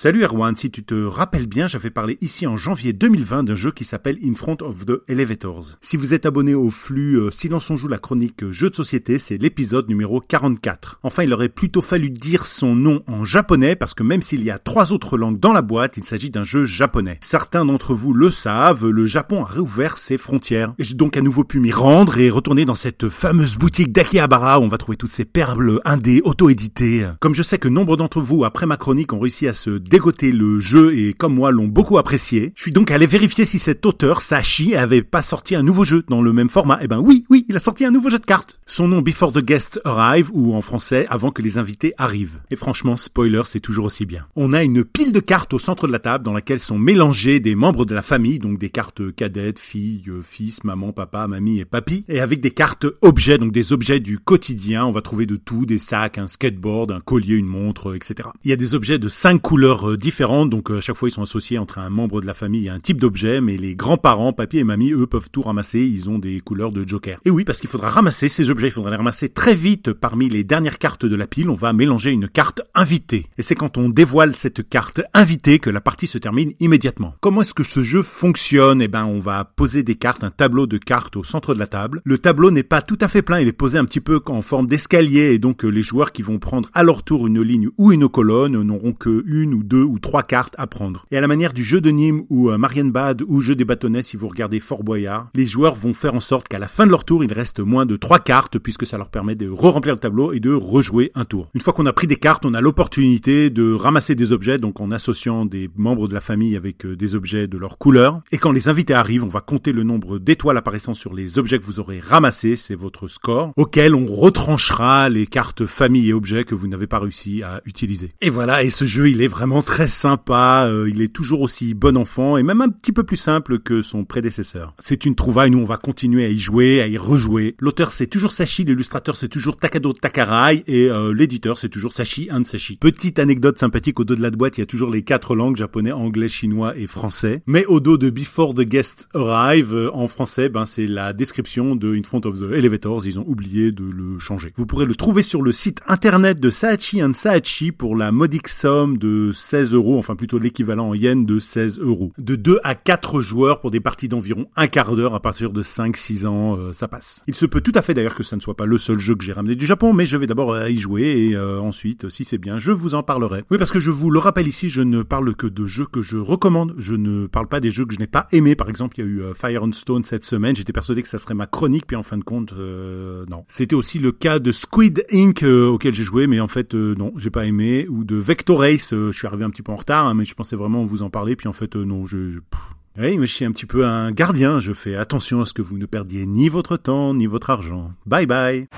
Salut Erwan, si tu te rappelles bien, j'avais parlé ici en janvier 2020 d'un jeu qui s'appelle In Front of the Elevators. Si vous êtes abonné au flux euh, Silence on joue la chronique euh, jeu de société, c'est l'épisode numéro 44. Enfin, il aurait plutôt fallu dire son nom en japonais parce que même s'il y a trois autres langues dans la boîte, il s'agit d'un jeu japonais. Certains d'entre vous le savent, le Japon a réouvert ses frontières. J'ai donc à nouveau pu m'y rendre et retourner dans cette fameuse boutique d'Akihabara où on va trouver toutes ces perles indées auto-éditées. Comme je sais que nombre d'entre vous, après ma chronique, ont réussi à se dégoter le jeu et comme moi l'ont beaucoup apprécié. Je suis donc allé vérifier si cet auteur, Sashi, avait pas sorti un nouveau jeu dans le même format. Eh ben oui, oui, il a sorti un nouveau jeu de cartes. Son nom Before the Guest Arrive ou en français Avant que les invités arrivent. Et franchement, spoiler, c'est toujours aussi bien. On a une pile de cartes au centre de la table dans laquelle sont mélangés des membres de la famille, donc des cartes cadettes, filles, fils, maman, papa, mamie et papy, et avec des cartes objets, donc des objets du quotidien. On va trouver de tout, des sacs, un skateboard, un collier, une montre, etc. Il y a des objets de cinq couleurs euh, différentes, donc euh, à chaque fois ils sont associés entre un membre de la famille et un type d'objet, mais les grands-parents, papy et mamie, eux peuvent tout ramasser, ils ont des couleurs de joker. Oui, parce qu'il faudra ramasser ces objets, il faudra les ramasser très vite parmi les dernières cartes de la pile, on va mélanger une carte invitée. Et c'est quand on dévoile cette carte invitée que la partie se termine immédiatement. Comment est-ce que ce jeu fonctionne? Eh ben, on va poser des cartes, un tableau de cartes au centre de la table. Le tableau n'est pas tout à fait plein, il est posé un petit peu en forme d'escalier, et donc les joueurs qui vont prendre à leur tour une ligne ou une colonne n'auront que une ou deux ou trois cartes à prendre. Et à la manière du jeu de Nîmes ou euh, Marienbad ou jeu des bâtonnets si vous regardez Fort Boyard, les joueurs vont faire en sorte qu'à la fin de leur tour, il reste moins de trois cartes puisque ça leur permet de re-remplir le tableau et de rejouer un tour. Une fois qu'on a pris des cartes, on a l'opportunité de ramasser des objets, donc en associant des membres de la famille avec euh, des objets de leur couleur. Et quand les invités arrivent, on va compter le nombre d'étoiles apparaissant sur les objets que vous aurez ramassés, c'est votre score, auquel on retranchera les cartes famille et objets que vous n'avez pas réussi à utiliser. Et voilà, et ce jeu, il est vraiment très sympa, euh, il est toujours aussi bon enfant et même un petit peu plus simple que son prédécesseur. C'est une trouvaille, nous on va continuer à y jouer, à y rejouer. L'auteur c'est toujours Sashi, l'illustrateur c'est toujours Takado Takarai et euh, l'éditeur c'est toujours Sashi and. Petite anecdote sympathique au dos de la boîte, il y a toujours les quatre langues japonais, anglais, chinois et français. Mais au dos de Before the Guest Arrive euh, en français, ben c'est la description de In Front of the Elevators, ils ont oublié de le changer. Vous pourrez le trouver sur le site internet de Sachi and Sachi pour la modique somme de 16 euros enfin plutôt l'équivalent en yens de 16 euros. De 2 à 4 joueurs pour des parties d'environ un quart d'heure à partir de 5-6 ans, euh, ça passe. Il se peut tout à fait d'ailleurs que ça ne soit pas le seul jeu que j'ai ramené du Japon, mais je vais d'abord euh, y jouer et euh, ensuite, si c'est bien, je vous en parlerai. Oui, parce que je vous le rappelle ici, je ne parle que de jeux que je recommande. Je ne parle pas des jeux que je n'ai pas aimés. Par exemple, il y a eu Fire and Stone cette semaine. J'étais persuadé que ça serait ma chronique, puis en fin de compte, non. C'était aussi le cas de Squid Inc. auquel j'ai joué, mais en fait, non, j'ai pas aimé. Ou de Vector Race, je suis arrivé un petit peu en retard Hein, mais je pensais vraiment vous en parler, puis en fait, euh, non, je oui, mais je suis un petit peu un gardien, je fais attention à ce que vous ne perdiez ni votre temps, ni votre argent. Bye bye